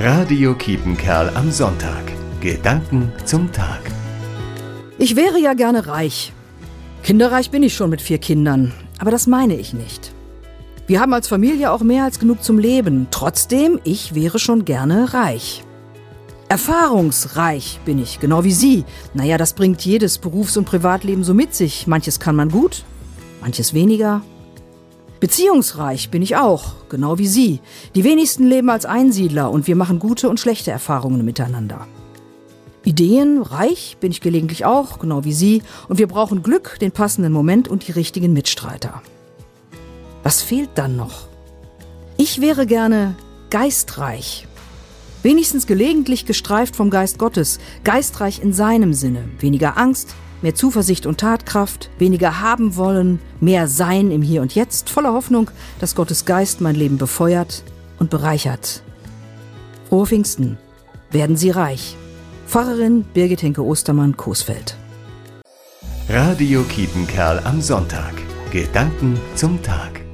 Radio Kiepenkerl am Sonntag. Gedanken zum Tag. Ich wäre ja gerne reich. Kinderreich bin ich schon mit vier Kindern, aber das meine ich nicht. Wir haben als Familie auch mehr als genug zum Leben. Trotzdem, ich wäre schon gerne reich. Erfahrungsreich bin ich, genau wie Sie. Naja, das bringt jedes Berufs- und Privatleben so mit sich. Manches kann man gut, manches weniger. Beziehungsreich bin ich auch, genau wie Sie. Die wenigsten leben als Einsiedler und wir machen gute und schlechte Erfahrungen miteinander. Ideenreich bin ich gelegentlich auch, genau wie Sie, und wir brauchen Glück, den passenden Moment und die richtigen Mitstreiter. Was fehlt dann noch? Ich wäre gerne geistreich. Wenigstens gelegentlich gestreift vom Geist Gottes, geistreich in seinem Sinne. Weniger Angst, mehr Zuversicht und Tatkraft, weniger haben wollen, mehr Sein im Hier und Jetzt, voller Hoffnung, dass Gottes Geist mein Leben befeuert und bereichert. Frohe Pfingsten. Werden Sie reich. Pfarrerin Birgit Henke Ostermann, Coesfeld. Radio Kiepenkerl am Sonntag. Gedanken zum Tag.